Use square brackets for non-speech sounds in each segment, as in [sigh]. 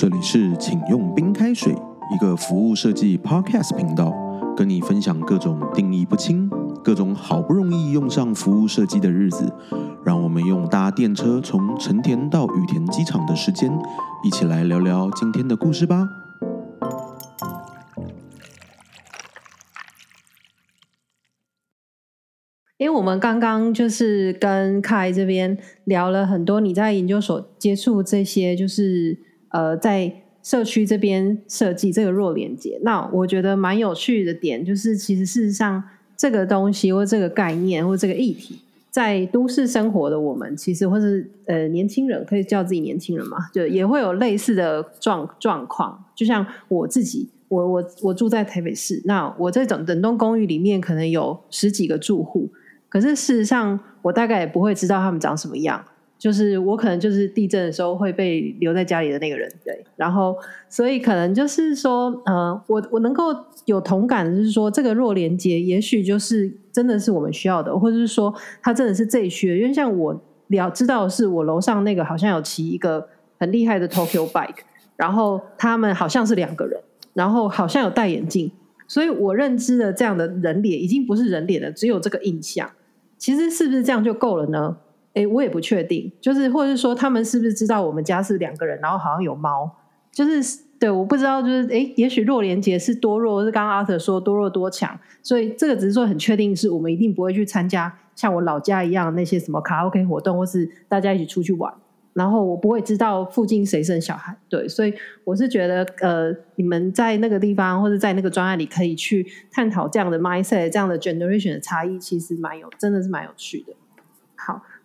这里是请用冰开水，一个服务设计 podcast 频道，跟你分享各种定义不清、各种好不容易用上服务设计的日子，让我们用搭电车从成田到羽田机场的时间，一起来聊聊今天的故事吧。因为我们刚刚就是跟凯这边聊了很多，你在研究所接触这些，就是呃，在社区这边设计这个弱连接。那我觉得蛮有趣的点，就是其实事实上这个东西或这个概念或这个议题，在都市生活的我们，其实或是呃年轻人可以叫自己年轻人嘛，就也会有类似的状状况。就像我自己，我我我住在台北市，那我这种等栋公寓里面可能有十几个住户。可是事实上，我大概也不会知道他们长什么样。就是我可能就是地震的时候会被留在家里的那个人，对。然后，所以可能就是说，呃，我我能够有同感，就是说这个弱连接，也许就是真的是我们需要的，或者是说它真的是这一区的。因为像我了知道的是，我楼上那个好像有骑一个很厉害的 Tokyo Bike，然后他们好像是两个人，然后好像有戴眼镜，所以我认知的这样的人脸已经不是人脸了，只有这个印象。其实是不是这样就够了呢？哎，我也不确定。就是或者是说，他们是不是知道我们家是两个人，然后好像有猫？就是对，我不知道。就是哎，也许弱连接是多弱，是刚刚阿特说多弱多强。所以这个只是说很确定，是我们一定不会去参加像我老家一样那些什么卡拉 OK 活动，或是大家一起出去玩。然后我不会知道附近谁生小孩，对，所以我是觉得，呃，你们在那个地方或者在那个专案里可以去探讨这样的 mindset，这样的 generation 的差异，其实蛮有，真的是蛮有趣的。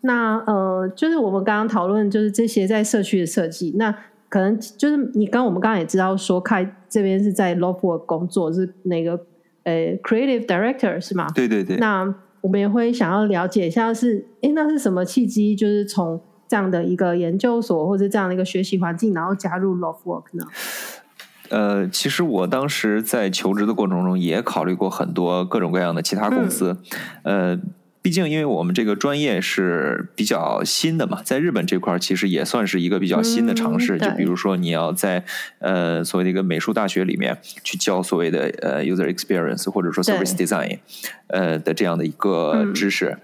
好，那呃，就是我们刚刚讨论，就是这些在社区的设计，那可能就是你刚我们刚刚也知道说，开这边是在 l o f o r 工作，是那个呃 creative director 是吗？对对对。那我们也会想要了解一下，是哎，那是什么契机？就是从这样的一个研究所或者这样的一个学习环境，然后加入 Love Work 呢？呃，其实我当时在求职的过程中也考虑过很多各种各样的其他公司。呃，毕竟因为我们这个专业是比较新的嘛，在日本这块其实也算是一个比较新的尝试。就比如说你要在呃所谓的一个美术大学里面去教所谓的呃 user experience 或者说 service design 呃的这样的一个知识。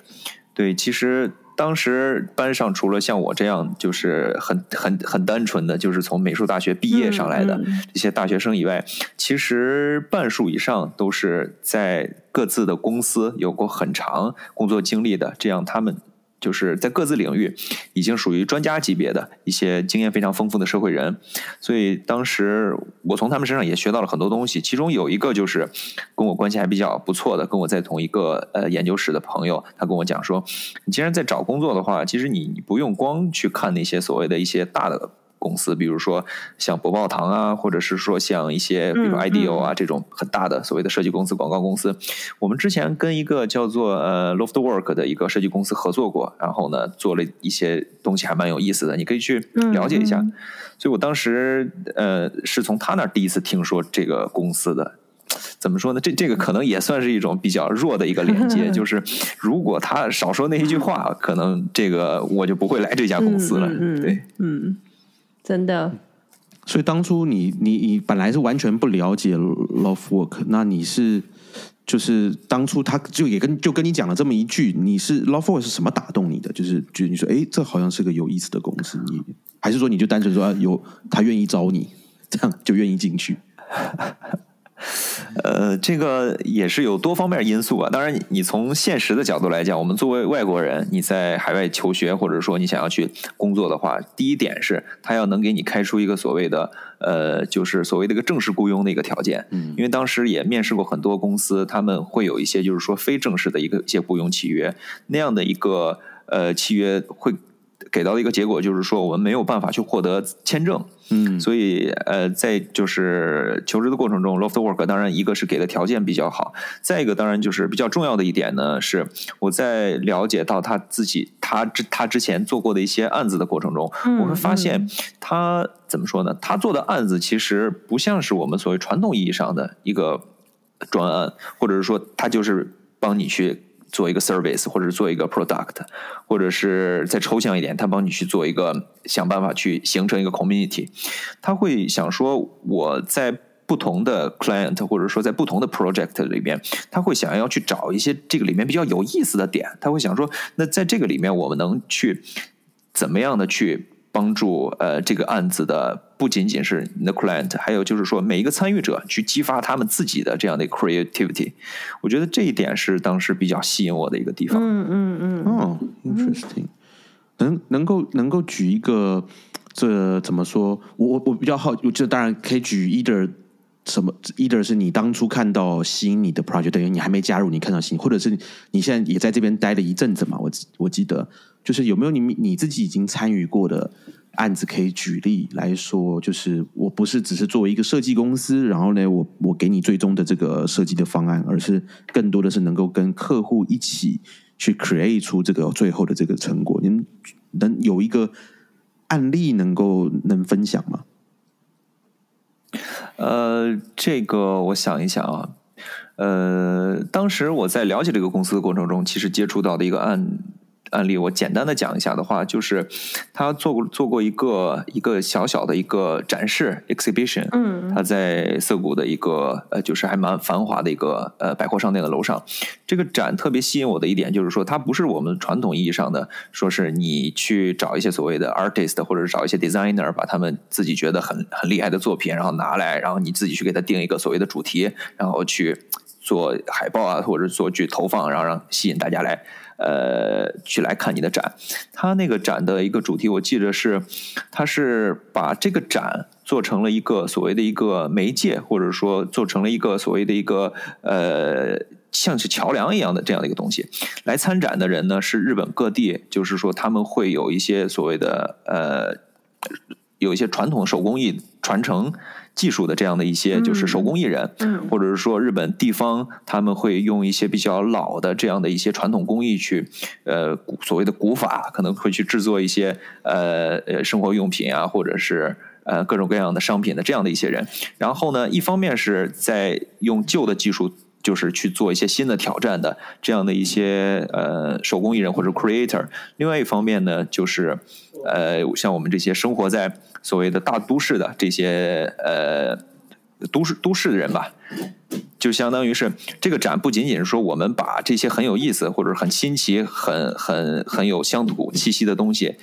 对，其实。当时班上除了像我这样就是很很很单纯的，就是从美术大学毕业上来的这些大学生以外，其实半数以上都是在各自的公司有过很长工作经历的，这样他们。就是在各自领域已经属于专家级别的一些经验非常丰富的社会人，所以当时我从他们身上也学到了很多东西。其中有一个就是跟我关系还比较不错的，跟我在同一个呃研究室的朋友，他跟我讲说：“你既然在找工作的话，其实你不用光去看那些所谓的一些大的。”公司，比如说像博报堂啊，或者是说像一些比如 IDEO 啊这种很大的所谓的设计公司、广告公司，我们之前跟一个叫做呃 Loftwork 的一个设计公司合作过，然后呢做了一些东西，还蛮有意思的，你可以去了解一下。所以我当时呃是从他那儿第一次听说这个公司的，怎么说呢？这这个可能也算是一种比较弱的一个连接，[laughs] 就是如果他少说那一句话，可能这个我就不会来这家公司了。对，嗯。真的，所以当初你你你本来是完全不了解 love work，那你是就是当初他就也跟就跟你讲了这么一句，你是 love work 是什么打动你的？就是就你说，哎，这好像是个有意思的公司，你还是说你就单纯说有他愿意招你，这样就愿意进去。呃，这个也是有多方面因素啊。当然，你从现实的角度来讲，我们作为外国人，你在海外求学，或者说你想要去工作的话，第一点是他要能给你开出一个所谓的呃，就是所谓的一个正式雇佣的一个条件。嗯，因为当时也面试过很多公司，他们会有一些就是说非正式的一个一些雇佣契约，那样的一个呃契约会。给到的一个结果就是说，我们没有办法去获得签证，嗯，所以呃，在就是求职的过程中，Loftwork 当然一个是给的条件比较好，再一个当然就是比较重要的一点呢，是我在了解到他自己他之他之前做过的一些案子的过程中，我会发现他怎么说呢？他做的案子其实不像是我们所谓传统意义上的一个专案，或者是说他就是帮你去。做一个 service，或者做一个 product，或者是再抽象一点，他帮你去做一个想办法去形成一个 community。他会想说我在不同的 client，或者说在不同的 project 里面，他会想要去找一些这个里面比较有意思的点。他会想说，那在这个里面我们能去怎么样的去帮助呃这个案子的。不仅仅是你的 client，还有就是说每一个参与者去激发他们自己的这样的 creativity，我觉得这一点是当时比较吸引我的一个地方。嗯嗯嗯。哦，interesting。能能够能够举一个，这怎么说？我我我比较好，就当然可以举 either 什么，either 是你当初看到吸引你的 project，等于你还没加入，你看到吸引，或者是你现在也在这边待了一阵子嘛？我我记得，就是有没有你你自己已经参与过的？案子可以举例来说，就是我不是只是作为一个设计公司，然后呢，我我给你最终的这个设计的方案，而是更多的是能够跟客户一起去 create 出这个最后的这个成果。您能有一个案例能够能分享吗？[laughs] 呃，这个我想一想啊，呃，当时我在了解这个公司的过程中，其实接触到的一个案。案例我简单的讲一下的话，就是他做过做过一个一个小小的一个展示 exhibition，嗯，他在涩谷的一个呃，就是还蛮繁华的一个呃百货商店的楼上。这个展特别吸引我的一点就是说，它不是我们传统意义上的说是你去找一些所谓的 artist 或者是找一些 designer，把他们自己觉得很很厉害的作品，然后拿来，然后你自己去给他定一个所谓的主题，然后去做海报啊，或者做去投放，然后让吸引大家来。呃，去来看你的展，他那个展的一个主题，我记得是，他是把这个展做成了一个所谓的一个媒介，或者说做成了一个所谓的一个呃，像是桥梁一样的这样的一个东西。来参展的人呢，是日本各地，就是说他们会有一些所谓的呃，有一些传统手工艺传承。技术的这样的一些就是手工艺人，或者是说日本地方他们会用一些比较老的这样的一些传统工艺去，呃，所谓的古法可能会去制作一些呃呃生活用品啊，或者是呃各种各样的商品的这样的一些人。然后呢，一方面是在用旧的技术。就是去做一些新的挑战的这样的一些呃手工艺人或者 creator。另外一方面呢，就是呃像我们这些生活在所谓的大都市的这些呃都市都市的人吧。就相当于是这个展，不仅仅是说我们把这些很有意思或者很新奇、很很很有乡土气息的东西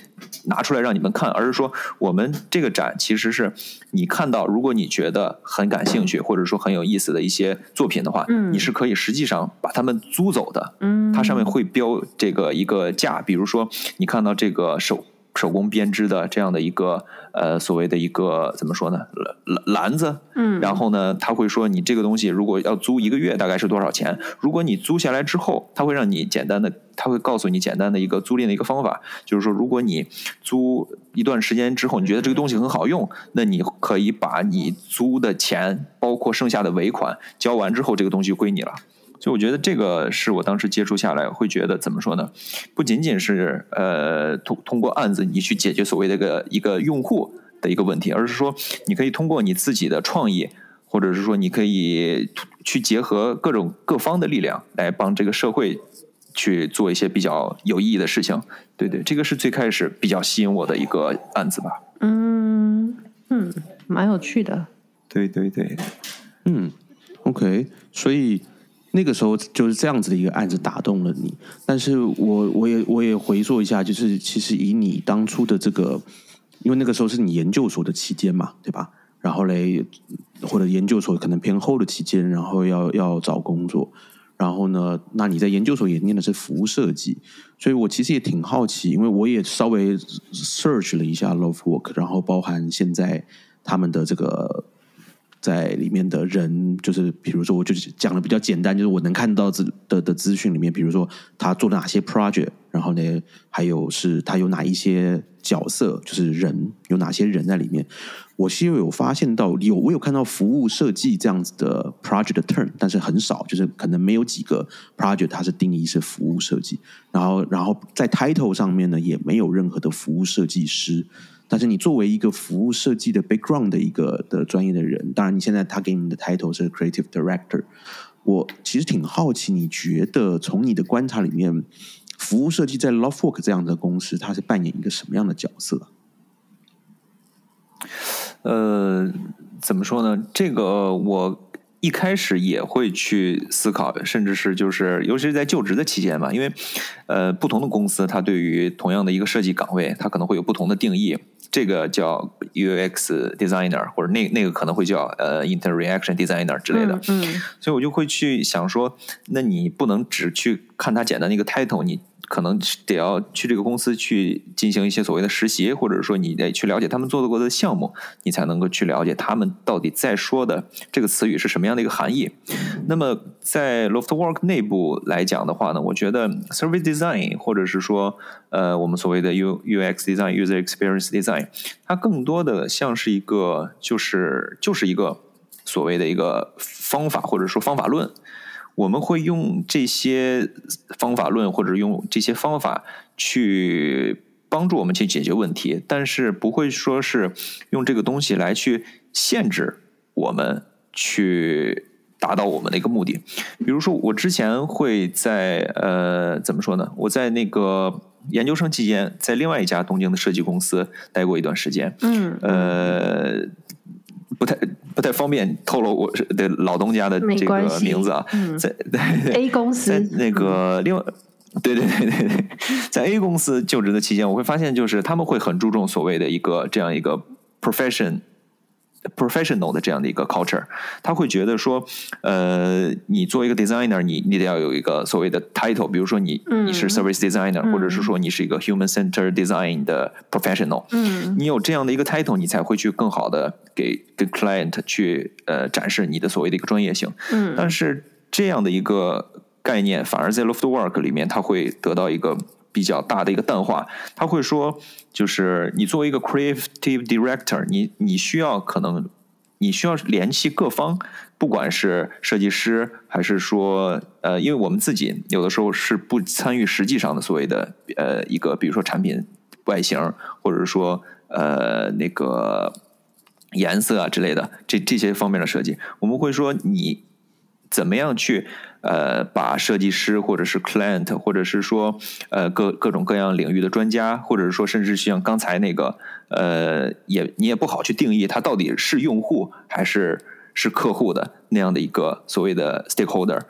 拿出来让你们看，而是说我们这个展其实是你看到，如果你觉得很感兴趣或者说很有意思的一些作品的话，嗯，你是可以实际上把它们租走的，嗯，它上面会标这个一个价，比如说你看到这个手。手工编织的这样的一个呃所谓的一个怎么说呢篮篮子，嗯，然后呢他会说你这个东西如果要租一个月大概是多少钱？如果你租下来之后，他会让你简单的，他会告诉你简单的一个租赁的一个方法，就是说如果你租一段时间之后，你觉得这个东西很好用，那你可以把你租的钱包括剩下的尾款交完之后，这个东西就归你了。所以我觉得这个是我当时接触下来会觉得怎么说呢？不仅仅是呃通通过案子你去解决所谓的一个一个用户的一个问题，而是说你可以通过你自己的创意，或者是说你可以去结合各种各方的力量来帮这个社会去做一些比较有意义的事情。对对，这个是最开始比较吸引我的一个案子吧。嗯嗯，蛮有趣的。对对对，嗯，OK，所以。那个时候就是这样子的一个案子打动了你，但是我我也我也回溯一下，就是其实以你当初的这个，因为那个时候是你研究所的期间嘛，对吧？然后嘞，或者研究所可能偏后的期间，然后要要找工作，然后呢，那你在研究所也念的是服务设计，所以我其实也挺好奇，因为我也稍微 search 了一下 Love Work，然后包含现在他们的这个。在里面的人，就是比如说，我就讲的比较简单，就是我能看到资的的资讯里面，比如说他做了哪些 project，然后呢，还有是他有哪一些角色，就是人有哪些人在里面。我是有发现到有我有看到服务设计这样子的 project 的 turn，但是很少，就是可能没有几个 project 它是定义是服务设计。然后，然后在 title 上面呢，也没有任何的服务设计师。但是你作为一个服务设计的 background 的一个的专业的人，当然你现在他给你的 title 是 creative director，我其实挺好奇，你觉得从你的观察里面，服务设计在 LoveWork 这样的公司，它是扮演一个什么样的角色？呃，怎么说呢？这个我一开始也会去思考，甚至是就是，尤其是在就职的期间嘛，因为呃，不同的公司它对于同样的一个设计岗位，它可能会有不同的定义。这个叫 UX designer，或者那那个可能会叫呃 interaction designer 之类的。嗯，所以我就会去想说，那你不能只去看它简单的一个 title，你。可能得要去这个公司去进行一些所谓的实习，或者说你得去了解他们做的过的项目，你才能够去了解他们到底在说的这个词语是什么样的一个含义。那么在 Loftwork 内部来讲的话呢，我觉得 Service Design 或者是说呃我们所谓的 U UX Design User Experience Design，它更多的像是一个就是就是一个所谓的一个方法或者说方法论。我们会用这些方法论，或者用这些方法去帮助我们去解决问题，但是不会说是用这个东西来去限制我们去达到我们的一个目的。比如说，我之前会在呃，怎么说呢？我在那个研究生期间，在另外一家东京的设计公司待过一段时间。嗯，呃。不太不太方便透露我的老东家的这个名字啊，在 A 公司，在那个另外，对对对对对，在 A 公司就职的期间，我会发现就是他们会很注重所谓的一个这样一个 profession。Professional 的这样的一个 culture，他会觉得说，呃，你做一个 designer，你你得要有一个所谓的 title，比如说你你是 service designer，或者是说你是一个 human center design 的 professional，嗯，你有这样的一个 title，你才会去更好的给跟 client 去呃展示你的所谓的一个专业性，嗯，但是这样的一个概念，反而在 loft work 里面，它会得到一个。比较大的一个淡化，他会说，就是你作为一个 creative director，你你需要可能你需要联系各方，不管是设计师还是说呃，因为我们自己有的时候是不参与实际上的所谓的呃一个，比如说产品外形，或者说呃那个颜色啊之类的这这些方面的设计，我们会说你怎么样去。呃，把设计师或者是 client，或者是说呃各各种各样领域的专家，或者是说甚至像刚才那个呃，也你也不好去定义他到底是用户还是是客户的那样的一个所谓的 stakeholder，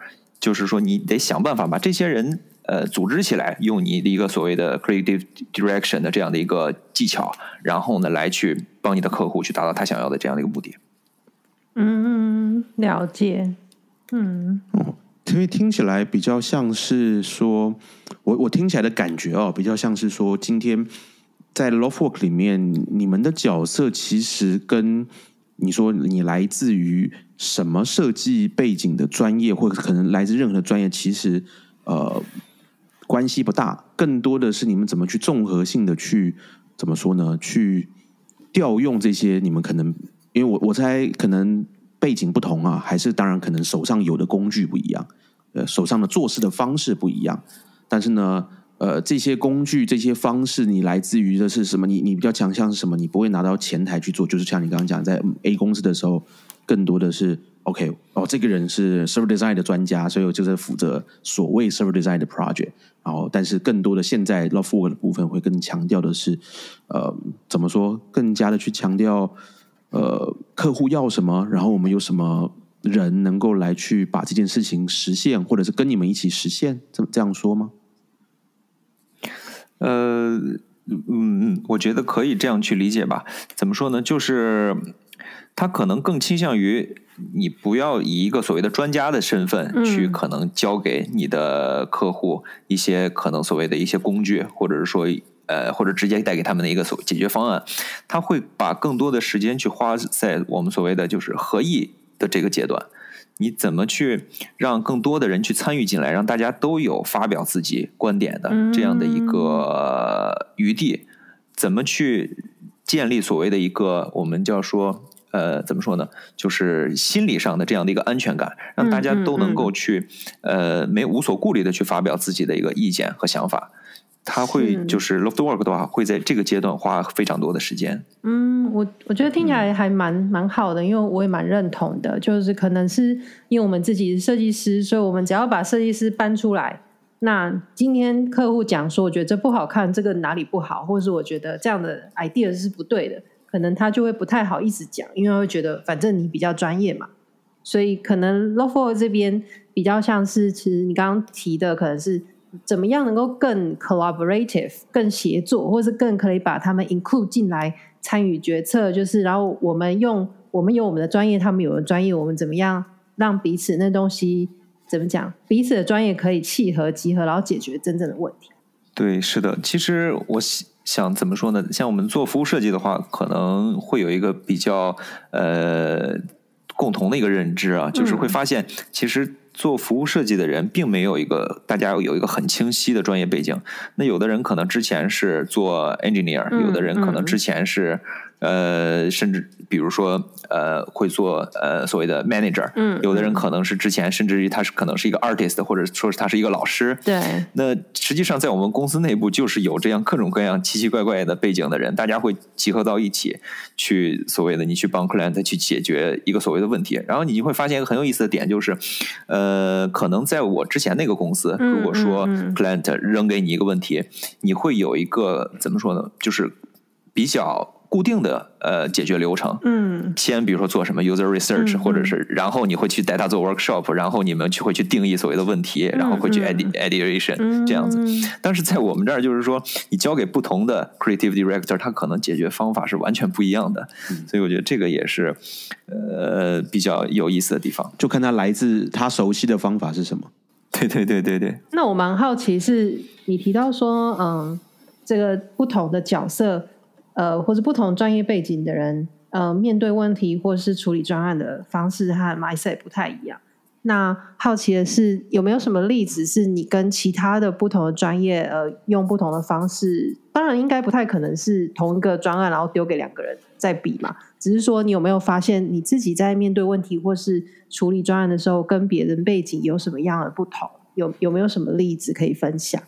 就是说你得想办法把这些人呃组织起来，用你的一个所谓的 creative direction 的这样的一个技巧，然后呢来去帮你的客户去达到他想要的这样的一个目的。嗯，了解。嗯。因为听起来比较像是说，我我听起来的感觉哦，比较像是说，今天在 Love Work 里面，你们的角色其实跟你说你来自于什么设计背景的专业，或者可能来自任何的专业，其实呃关系不大，更多的是你们怎么去综合性的去怎么说呢？去调用这些你们可能，因为我我猜可能。背景不同啊，还是当然可能手上有的工具不一样，呃，手上的做事的方式不一样。但是呢，呃，这些工具、这些方式，你来自于的是什么？你你比较强项是什么？你不会拿到前台去做，就是像你刚刚讲，在 A 公司的时候，更多的是 OK 哦，这个人是 Server Design 的专家，所以我就是负责所谓 Server Design 的 project。然后，但是更多的现在 Love Work 的部分会更强调的是，呃，怎么说？更加的去强调。呃，客户要什么，然后我们有什么人能够来去把这件事情实现，或者是跟你们一起实现，这这样说吗？呃，嗯嗯，我觉得可以这样去理解吧。怎么说呢？就是他可能更倾向于你不要以一个所谓的专家的身份去可能交给你的客户一些可能所谓的一些工具，或者是说。呃，或者直接带给他们的一个所解决方案，他会把更多的时间去花在我们所谓的就是合意的这个阶段。你怎么去让更多的人去参与进来，让大家都有发表自己观点的这样的一个余地？怎么去建立所谓的一个我们叫说呃，怎么说呢？就是心理上的这样的一个安全感，让大家都能够去呃没无所顾虑的去发表自己的一个意见和想法。他会就是 loft work 的话，会在这个阶段花非常多的时间。嗯，嗯，我我觉得听起来还蛮蛮好的，因为我也蛮认同的。就是可能是因为我们自己是设计师，所以我们只要把设计师搬出来，那今天客户讲说，我觉得这不好看，这个哪里不好，或者是我觉得这样的 idea 是不对的，可能他就会不太好意思讲，因为会觉得反正你比较专业嘛。所以可能 l o f o r 这边比较像是，其实你刚刚提的可能是。怎么样能够更 collaborative、更协作，或是更可以把他们 include 进来参与决策？就是，然后我们用我们有我们的专业，他们有的专业，我们怎么样让彼此那东西怎么讲？彼此的专业可以契合、集合，然后解决真正的问题。对，是的。其实我想怎么说呢？像我们做服务设计的话，可能会有一个比较呃共同的一个认知啊，就是会发现其实。做服务设计的人，并没有一个大家有一个很清晰的专业背景。那有的人可能之前是做 engineer，有的人可能之前是。呃，甚至比如说，呃，会做呃所谓的 manager，嗯，有的人可能是之前，甚至于他是可能是一个 artist，或者说是他是一个老师，对。那实际上在我们公司内部，就是有这样各种各样奇奇怪怪的背景的人，大家会集合到一起，去所谓的你去帮 client 去解决一个所谓的问题。然后你就会发现一个很有意思的点，就是，呃，可能在我之前那个公司，如果说 client 扔给你一个问题，你会有一个怎么说呢？就是比较。固定的呃解决流程，嗯，先比如说做什么 user research，或者是然后你会去带他做 workshop，然后你们去会去定义所谓的问题，然后会去 ideation 这样子。但是在我们这儿就是说，你交给不同的 creative director，他可能解决方法是完全不一样的。所以我觉得这个也是呃比较有意思的地方，就看他来自他熟悉的方法是什么。对对对对对。那我蛮好奇，是你提到说，嗯，这个不同的角色。呃，或者不同专业背景的人，呃，面对问题或是处理专案的方式和 mindset 不太一样。那好奇的是，有没有什么例子是你跟其他的不同的专业，呃，用不同的方式？当然，应该不太可能是同一个专案，然后丢给两个人在比嘛。只是说，你有没有发现你自己在面对问题或是处理专案的时候，跟别人背景有什么样的不同？有有没有什么例子可以分享？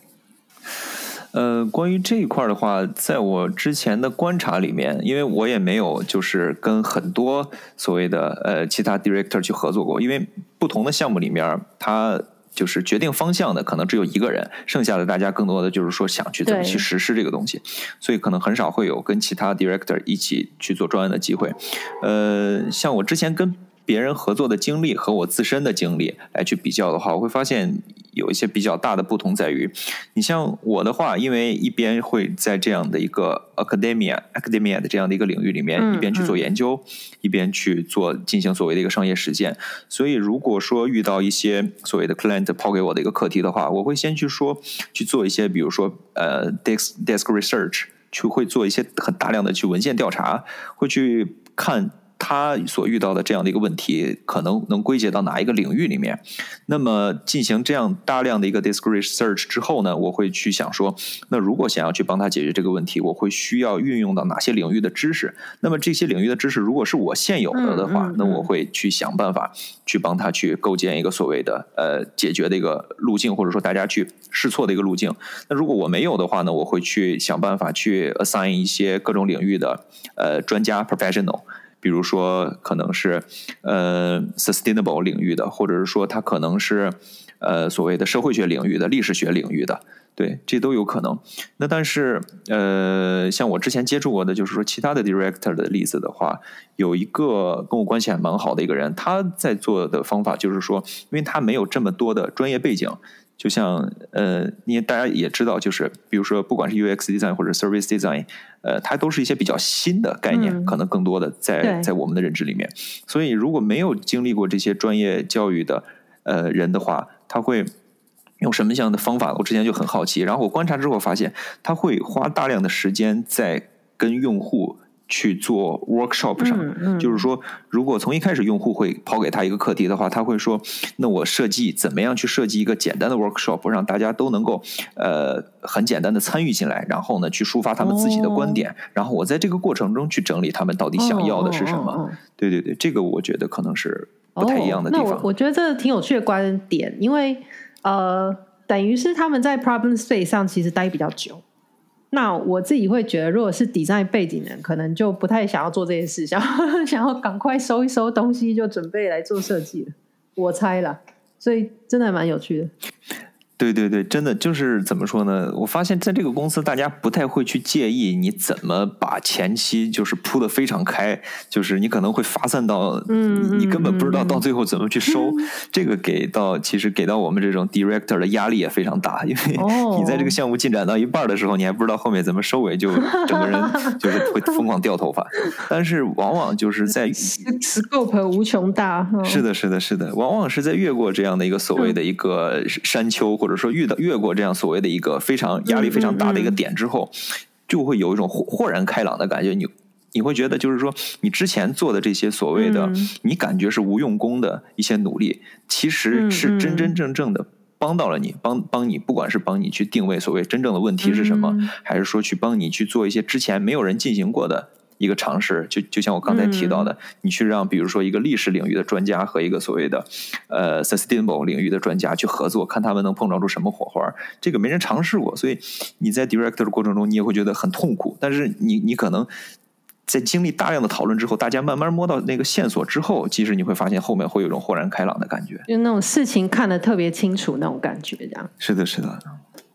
呃，关于这一块的话，在我之前的观察里面，因为我也没有就是跟很多所谓的呃其他 director 去合作过，因为不同的项目里面，他就是决定方向的可能只有一个人，剩下的大家更多的就是说想去怎么去实施这个东西，所以可能很少会有跟其他 director 一起去做专案的机会。呃，像我之前跟别人合作的经历和我自身的经历来去比较的话，我会发现。有一些比较大的不同在于，你像我的话，因为一边会在这样的一个 academia academia 的这样的一个领域里面，一边去做研究，一边去做进行所谓的一个商业实践。所以，如果说遇到一些所谓的 client 抛给我的一个课题的话，我会先去说去做一些，比如说呃 desk desk research，去会做一些很大量的去文献调查，会去看。他所遇到的这样的一个问题，可能能归结到哪一个领域里面？那么进行这样大量的一个 discrete search 之后呢，我会去想说，那如果想要去帮他解决这个问题，我会需要运用到哪些领域的知识？那么这些领域的知识，如果是我现有的的话，那我会去想办法去帮他去构建一个所谓的呃解决的一个路径，或者说大家去试错的一个路径。那如果我没有的话呢，我会去想办法去 assign 一些各种领域的呃专家 professional。比如说，可能是呃 sustainable 领域的，或者是说它可能是呃所谓的社会学领域的、历史学领域的，对，这都有可能。那但是呃，像我之前接触过的，就是说其他的 director 的例子的话，有一个跟我关系还蛮好的一个人，他在做的方法就是说，因为他没有这么多的专业背景。就像呃，因为大家也知道，就是比如说，不管是 UX design 或者 service design，呃，它都是一些比较新的概念，可能更多的在在我们的认知里面。所以，如果没有经历过这些专业教育的呃人的话，他会用什么样的方法？我之前就很好奇。然后我观察之后发现，他会花大量的时间在跟用户。去做 workshop 上，就是说，如果从一开始用户会抛给他一个课题的话，他会说：“那我设计怎么样去设计一个简单的 workshop，让大家都能够呃很简单的参与进来，然后呢去抒发他们自己的观点，然后我在这个过程中去整理他们到底想要的是什么。”对对对，这个我觉得可能是不太一样的地方。那我我觉得这挺有趣的观点，因为呃，等于是他们在 problem space 上其实待比较久。那我自己会觉得，如果是底债背景的人，可能就不太想要做这件事，想要 [laughs] 想要赶快收一收东西，就准备来做设计了。我猜啦，所以真的蛮有趣的。对对对，真的就是怎么说呢？我发现在这个公司，大家不太会去介意你怎么把前期就是铺的非常开，就是你可能会发散到，嗯，你根本不知道到最后怎么去收。[laughs] 这个给到其实给到我们这种 director 的压力也非常大，因为你在这个项目进展到一半的时候，你还不知道后面怎么收尾，就 [laughs] 整个人就是会疯狂掉头发。但是往往就是在 [laughs] scope 无穷大，是的，是的，是的，往往是在越过这样的一个所谓的一个山丘或者。或者说遇到越过这样所谓的一个非常压力非常大的一个点之后，就会有一种豁豁然开朗的感觉。你你会觉得就是说，你之前做的这些所谓的你感觉是无用功的一些努力，其实是真真正正的帮到了你，帮帮你，不管是帮你去定位所谓真正的问题是什么，还是说去帮你去做一些之前没有人进行过的。一个尝试，就就像我刚才提到的，你去让比如说一个历史领域的专家和一个所谓的呃 sustainable 领域的专家去合作，看他们能碰撞出什么火花。这个没人尝试过，所以你在 director 的过程中，你也会觉得很痛苦。但是你你可能在经历大量的讨论之后，大家慢慢摸到那个线索之后，其实你会发现后面会有一种豁然开朗的感觉，就那种事情看得特别清楚那种感觉，这样是的，是的。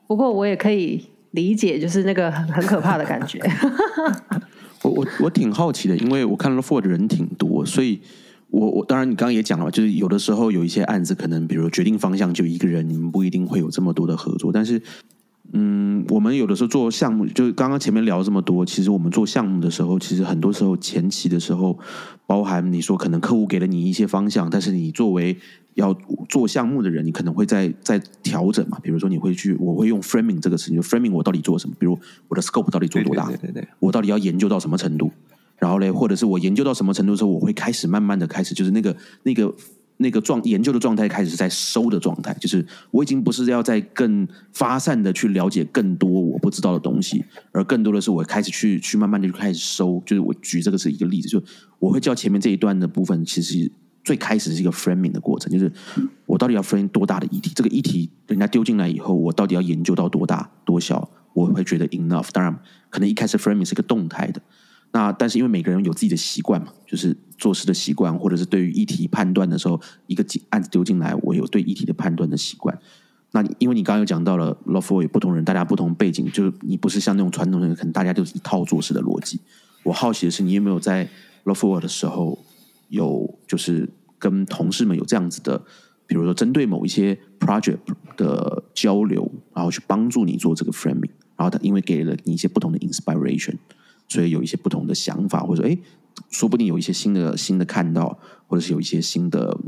不过我也可以理解，就是那个很很可怕的感觉。[laughs] 我我我挺好奇的，因为我看到 Ford 人挺多，所以我我当然你刚刚也讲了，就是有的时候有一些案子，可能比如决定方向就一个人，你们不一定会有这么多的合作。但是，嗯，我们有的时候做项目，就刚刚前面聊这么多，其实我们做项目的时候，其实很多时候前期的时候，包含你说可能客户给了你一些方向，但是你作为要做项目的人，你可能会在在调整嘛？比如说，你会去，我会用 framing 这个词，就 framing 我到底做什么？比如我的 scope 到底做多大？对对对，我到底要研究到什么程度？然后嘞，或者是我研究到什么程度的时候，我会开始慢慢的开始，就是那个那个那个状研究的状态开始是在收的状态，就是我已经不是要在更发散的去了解更多我不知道的东西，而更多的是我开始去去慢慢的就开始收。就是我举这个是一个例子，就我会叫前面这一段的部分，其实。最开始是一个 framing 的过程，就是我到底要 frame 多大的议题？这个议题人家丢进来以后，我到底要研究到多大多小？我会觉得 enough。当然，可能一开始 framing 是个动态的，那但是因为每个人有自己的习惯嘛，就是做事的习惯，或者是对于议题判断的时候，一个案子丢进来，我有对议题的判断的习惯。那因为你刚刚有讲到了 law for 有不同人，大家不同背景，就是你不是像那种传统的，可能大家就是一套做事的逻辑。我好奇的是，你有没有在 law for 的时候？有就是跟同事们有这样子的，比如说针对某一些 project 的交流，然后去帮助你做这个 framing，然后他因为给了你一些不同的 inspiration，所以有一些不同的想法，或者哎，说不定有一些新的新的看到，或者是有一些新的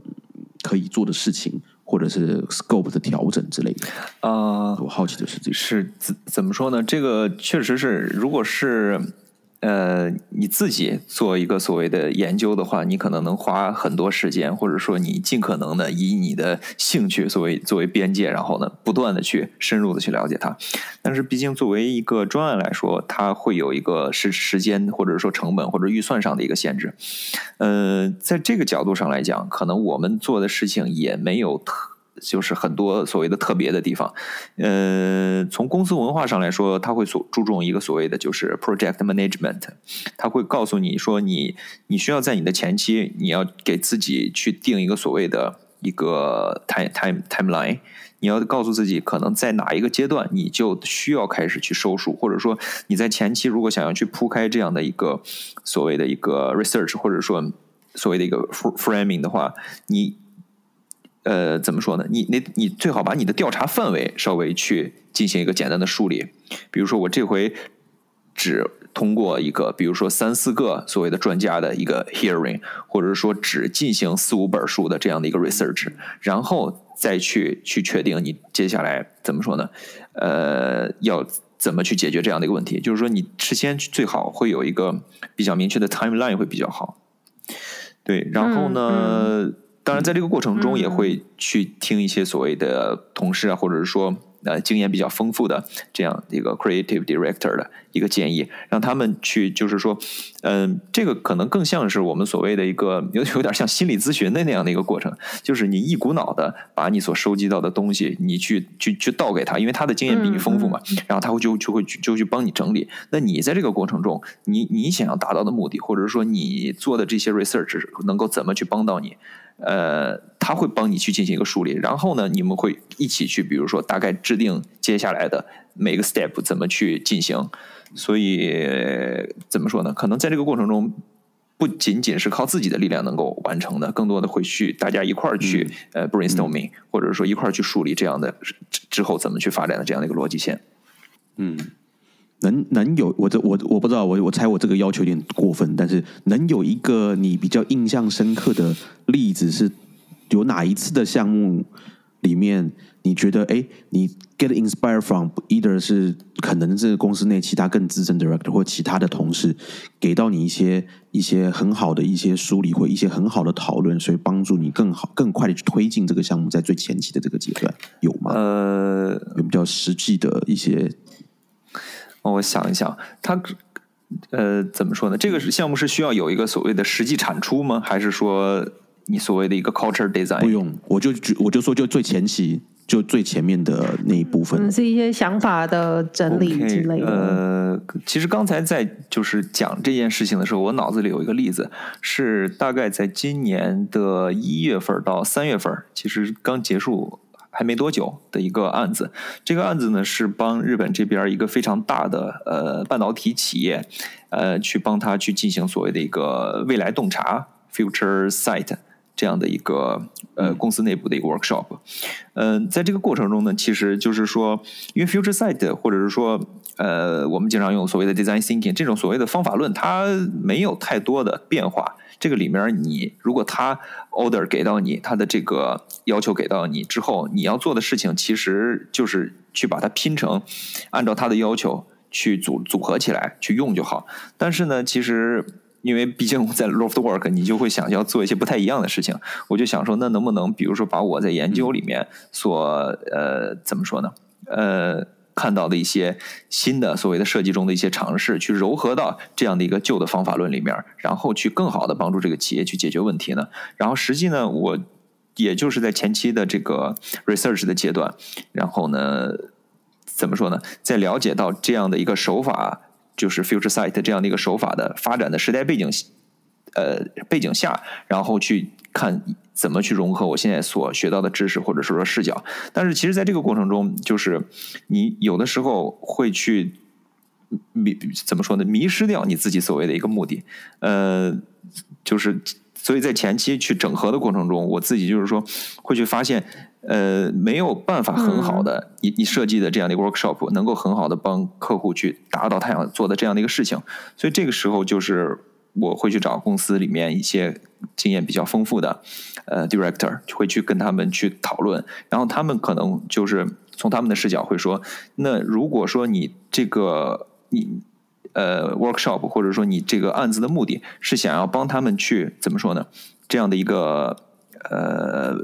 可以做的事情，或者是 scope 的调整之类的。啊，我好奇的是这是怎怎么说呢？这个确实是，如果是。呃，你自己做一个所谓的研究的话，你可能能花很多时间，或者说你尽可能的以你的兴趣作为作为边界，然后呢，不断的去深入的去了解它。但是，毕竟作为一个专案来说，它会有一个时时间或者说成本或者预算上的一个限制。呃，在这个角度上来讲，可能我们做的事情也没有特。就是很多所谓的特别的地方，呃，从公司文化上来说，他会所注重一个所谓的就是 project management，他会告诉你说，你你需要在你的前期，你要给自己去定一个所谓的一个 time time timeline，你要告诉自己，可能在哪一个阶段，你就需要开始去收束，或者说你在前期如果想要去铺开这样的一个所谓的一个 research，或者说所谓的一个 framing 的话，你。呃，怎么说呢？你你你最好把你的调查范围稍微去进行一个简单的梳理。比如说，我这回只通过一个，比如说三四个所谓的专家的一个 hearing，或者是说只进行四五本书的这样的一个 research，然后再去去确定你接下来怎么说呢？呃，要怎么去解决这样的一个问题？就是说，你事先最好会有一个比较明确的 timeline 会比较好。对，然后呢？当然，在这个过程中也会去听一些所谓的同事啊，或者是说呃经验比较丰富的这样一个 creative director 的一个建议，让他们去就是说，嗯，这个可能更像是我们所谓的一个有有点像心理咨询的那样的一个过程，就是你一股脑的把你所收集到的东西，你去去去倒给他，因为他的经验比你丰富嘛，然后他会就就会就去帮你整理。那你在这个过程中，你你想要达到的目的，或者是说你做的这些 research 能够怎么去帮到你？呃，他会帮你去进行一个梳理，然后呢，你们会一起去，比如说大概制定接下来的每个 step 怎么去进行。所以怎么说呢？可能在这个过程中，不仅仅是靠自己的力量能够完成的，更多的会去大家一块儿去呃 brainstorming，或者说一块儿去梳理这样的之后怎么去发展的这样的一个逻辑线。嗯。能能有我这我我不知道我我猜我这个要求有点过分，但是能有一个你比较印象深刻的例子是有哪一次的项目里面你觉得哎你 get inspired from either 是可能这个公司内其他更资深 director 或其他的同事给到你一些一些很好的一些梳理或一些很好的讨论，所以帮助你更好更快的去推进这个项目在最前期的这个阶段有吗？呃，有比较实际的一些。我想一想，他呃，怎么说呢？这个是项目是需要有一个所谓的实际产出吗？还是说你所谓的一个 culture design？不用，我就我就说，就最前期，就最前面的那一部分，是一些想法的整理之类的。呃，其实刚才在就是讲这件事情的时候，我脑子里有一个例子，是大概在今年的一月份到三月份，其实刚结束。还没多久的一个案子，这个案子呢是帮日本这边一个非常大的呃半导体企业，呃去帮他去进行所谓的一个未来洞察 （future sight） 这样的一个呃公司内部的一个 workshop。嗯，在这个过程中呢，其实就是说，因为 future sight 或者是说呃我们经常用所谓的 design thinking 这种所谓的方法论，它没有太多的变化。这个里面，你如果他 order 给到你，他的这个要求给到你之后，你要做的事情其实就是去把它拼成，按照他的要求去组组合起来去用就好。但是呢，其实因为毕竟在 loft work，你就会想要做一些不太一样的事情。我就想说，那能不能比如说把我在研究里面所呃怎么说呢？呃。看到的一些新的所谓的设计中的一些尝试，去糅合到这样的一个旧的方法论里面，然后去更好的帮助这个企业去解决问题呢？然后实际呢，我也就是在前期的这个 research 的阶段，然后呢，怎么说呢？在了解到这样的一个手法，就是 future sight 这样的一个手法的发展的时代背景，呃，背景下，然后去看。怎么去融合我现在所学到的知识，或者说视角？但是其实，在这个过程中，就是你有的时候会去迷，怎么说呢？迷失掉你自己所谓的一个目的。呃，就是所以在前期去整合的过程中，我自己就是说会去发现，呃，没有办法很好的你你设计的这样的一个 workshop 能够很好的帮客户去达到他想做的这样的一个事情。所以这个时候就是。我会去找公司里面一些经验比较丰富的呃 director，会去跟他们去讨论，然后他们可能就是从他们的视角会说，那如果说你这个你呃 workshop 或者说你这个案子的目的是想要帮他们去怎么说呢？这样的一个呃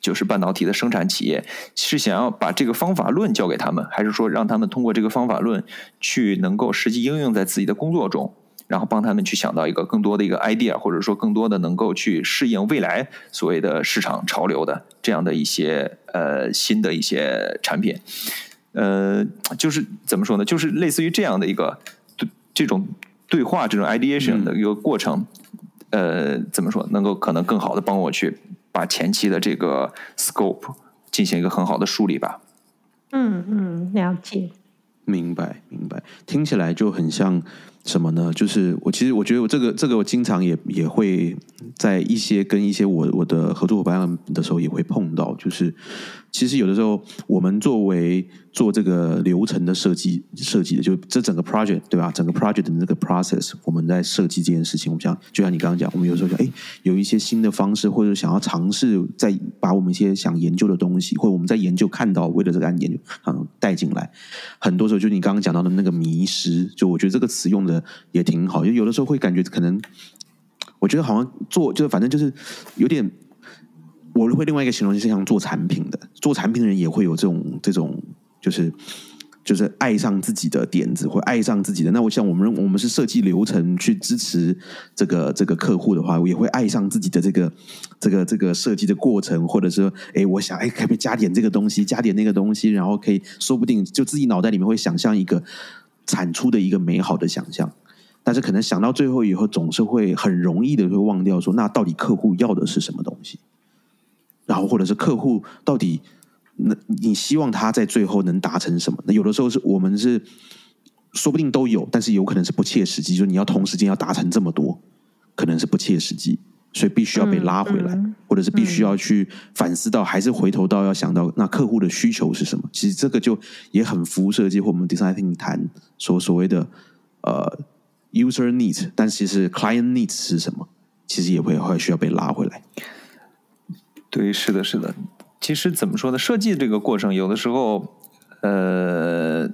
就是半导体的生产企业是想要把这个方法论教给他们，还是说让他们通过这个方法论去能够实际应用在自己的工作中？然后帮他们去想到一个更多的一个 idea，或者说更多的能够去适应未来所谓的市场潮流的这样的一些呃新的一些产品，呃，就是怎么说呢？就是类似于这样的一个对这种对话这种 ideation 的一个过程，呃，怎么说能够可能更好的帮我去把前期的这个 scope 进行一个很好的梳理吧。嗯嗯，了解，明白明白，听起来就很像。什么呢？就是我其实我觉得我这个这个我经常也也会在一些跟一些我我的合作伙伴的时候也会碰到，就是其实有的时候我们作为做这个流程的设计设计的，就这整个 project 对吧？整个 project 的那个 process，我们在设计这件事情，我们想就像你刚刚讲，我们有时候想哎有一些新的方式，或者想要尝试再把我们一些想研究的东西，或者我们在研究看到为了这个案研究嗯带进来，很多时候就你刚刚讲到的那个迷失，就我觉得这个词用的。也挺好，就有的时候会感觉可能，我觉得好像做就是反正就是有点，我会另外一个形容就是像做产品的，做产品的人也会有这种这种就是就是爱上自己的点子，或爱上自己的。那我想，我们我们是设计流程去支持这个这个客户的话，也会爱上自己的这个这个这个设计的过程，或者说，哎，我想，哎，可不可以加点这个东西，加点那个东西，然后可以说不定就自己脑袋里面会想象一个产出的一个美好的想象。但是可能想到最后以后，总是会很容易的会忘掉说，那到底客户要的是什么东西？然后或者是客户到底，那你希望他在最后能达成什么？那有的时候是我们是说不定都有，但是有可能是不切实际。就是你要同时间要达成这么多，可能是不切实际，所以必须要被拉回来，或者是必须要去反思到，还是回头到要想到那客户的需求是什么？其实这个就也很服务设计或我们 design 谈所所谓的呃。User needs，但其实 client needs 是什么？其实也会会需要被拉回来。对，是的，是的。其实怎么说呢？设计这个过程，有的时候，呃，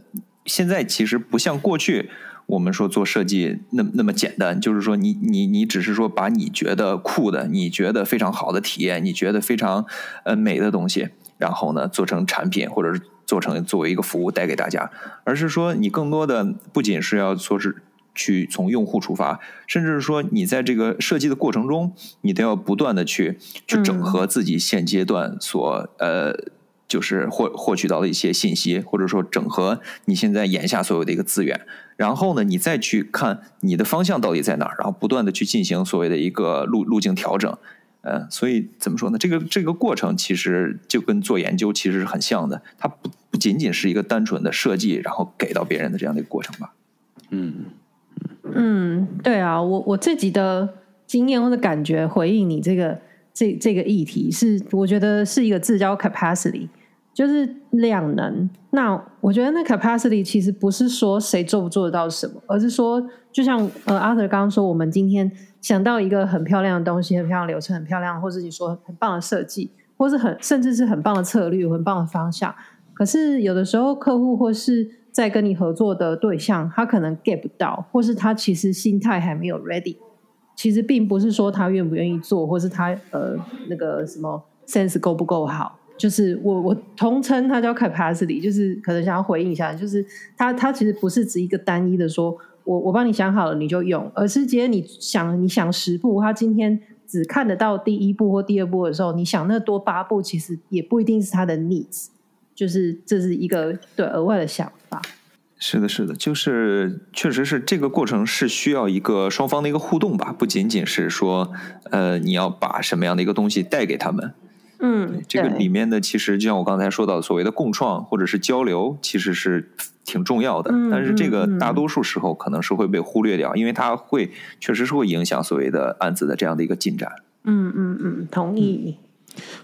现在其实不像过去我们说做设计那那么简单。就是说，你你你只是说把你觉得酷的、你觉得非常好的体验、你觉得非常呃美的东西，然后呢做成产品，或者是做成作为一个服务带给大家，而是说你更多的不仅是要说是。去从用户出发，甚至是说你在这个设计的过程中，你都要不断的去去整合自己现阶段所呃，就是获获取到的一些信息，或者说整合你现在眼下所有的一个资源，然后呢，你再去看你的方向到底在哪儿，然后不断的去进行所谓的一个路路径调整，呃，所以怎么说呢？这个这个过程其实就跟做研究其实是很像的，它不不仅仅是一个单纯的设计，然后给到别人的这样的一个过程吧，嗯。嗯，对啊，我我自己的经验或者感觉回应你这个这这个议题是，我觉得是一个字叫 capacity，就是量能。那我觉得那 capacity 其实不是说谁做不做得到什么，而是说，就像呃阿 r 刚刚说，我们今天想到一个很漂亮的东西，很漂亮流程，很漂亮，或者你说很棒的设计，或是很甚至是很棒的策略，很棒的方向。可是有的时候客户或是在跟你合作的对象，他可能 get 不到，或是他其实心态还没有 ready。其实并不是说他愿不愿意做，或是他呃那个什么 sense 够不够好。就是我我通称它叫 capacity，就是可能想要回应一下，就是他他其实不是指一个单一的说，我我帮你想好了你就用，而是今天你想你想十步，他今天只看得到第一步或第二步的时候，你想那多八步，其实也不一定是他的 needs。就是这是一个对额外的想法。是的，是的，就是确实是这个过程是需要一个双方的一个互动吧，不仅仅是说呃你要把什么样的一个东西带给他们。嗯，这个里面的其实就像我刚才说到的，所谓的共创或者是交流，其实是挺重要的。但是这个大多数时候可能是会被忽略掉，因为它会确实是会影响所谓的案子的这样的一个进展。嗯嗯嗯，同意。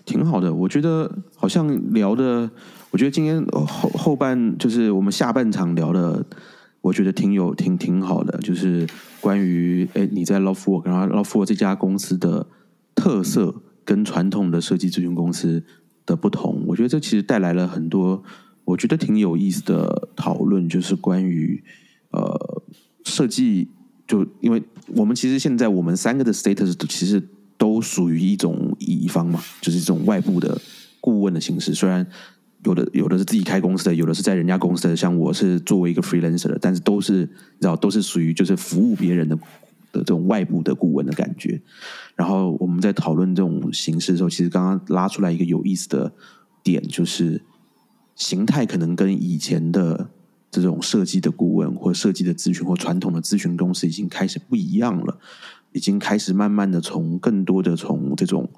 挺好的，我觉得好像聊的。我觉得今天后后半就是我们下半场聊的，我觉得挺有挺挺好的，就是关于哎你在 Love Work，然后 Love Work 这家公司的特色跟传统的设计咨询公司的不同。我觉得这其实带来了很多我觉得挺有意思的讨论，就是关于呃设计，就因为我们其实现在我们三个的 status 其实都属于一种乙方嘛，就是这种外部的顾问的形式，虽然。有的有的是自己开公司的，有的是在人家公司的，像我是作为一个 freelancer 的，但是都是你知道，都是属于就是服务别人的的这种外部的顾问的感觉。然后我们在讨论这种形式的时候，其实刚刚拉出来一个有意思的点，就是形态可能跟以前的这种设计的顾问或设计的咨询或传统的咨询公司已经开始不一样了，已经开始慢慢的从更多的从这种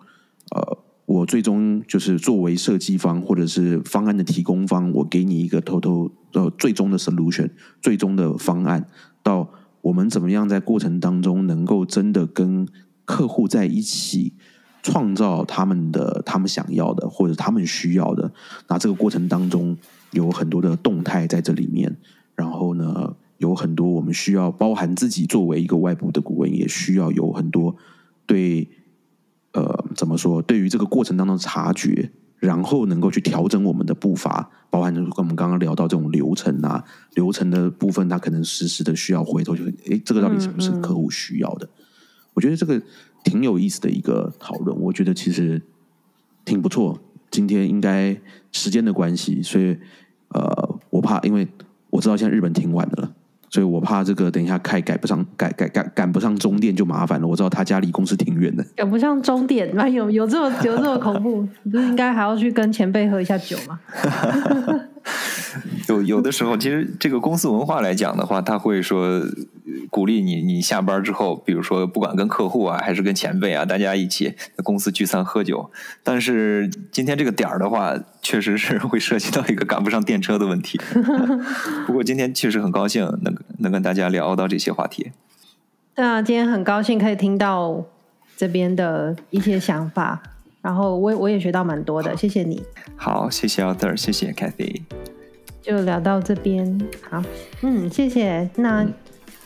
呃。我最终就是作为设计方或者是方案的提供方，我给你一个 total 呃最终的 solution，最终的方案。到我们怎么样在过程当中能够真的跟客户在一起创造他们的他们想要的或者他们需要的。那这个过程当中有很多的动态在这里面，然后呢有很多我们需要包含自己作为一个外部的顾问，也需要有很多对。呃，怎么说？对于这个过程当中的察觉，然后能够去调整我们的步伐，包含跟我们刚刚聊到这种流程啊，流程的部分，它可能实时的需要回头，就诶，这个到底是不是客户需要的？我觉得这个挺有意思的一个讨论，我觉得其实挺不错。今天应该时间的关系，所以呃。我怕，因为我知道现在日本挺晚的了，所以我怕这个等一下开赶不上，赶赶赶赶不上终点就麻烦了。我知道他家离公司挺远的，赶不上终点，那有有这么有这么恐怖？不是应该还要去跟前辈喝一下酒吗？[laughs] [laughs] 有有的时候，其实这个公司文化来讲的话，他会说鼓励你，你下班之后，比如说不管跟客户啊，还是跟前辈啊，大家一起在公司聚餐喝酒。但是今天这个点儿的话，确实是 [laughs] 会涉及到一个赶不上电车的问题。[laughs] 不过今天确实很高兴能能跟大家聊到这些话题。对啊，今天很高兴可以听到这边的一些想法，然后我我也学到蛮多的，谢谢你。好，谢谢 Arthur，谢谢 Kathy。就聊到这边，好，嗯，谢谢，那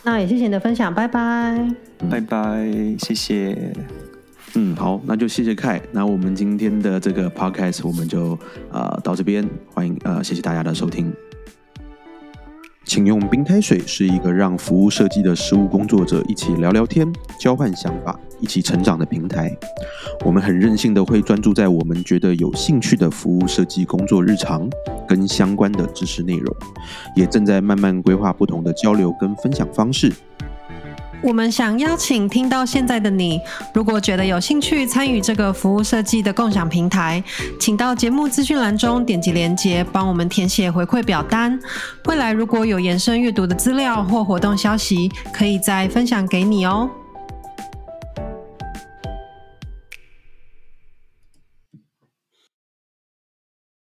那也谢谢你的分享，拜拜，拜拜，谢谢，嗯，好，那就谢谢凯，那我们今天的这个 podcast 我们就呃到这边，欢迎呃谢谢大家的收听。请用冰开水是一个让服务设计的实务工作者一起聊聊天、交换想法、一起成长的平台。我们很任性的会专注在我们觉得有兴趣的服务设计工作日常跟相关的知识内容，也正在慢慢规划不同的交流跟分享方式。我们想邀请听到现在的你，如果觉得有兴趣参与这个服务设计的共享平台，请到节目资讯栏中点击连接，帮我们填写回馈表单。未来如果有延伸阅读的资料或活动消息，可以再分享给你哦。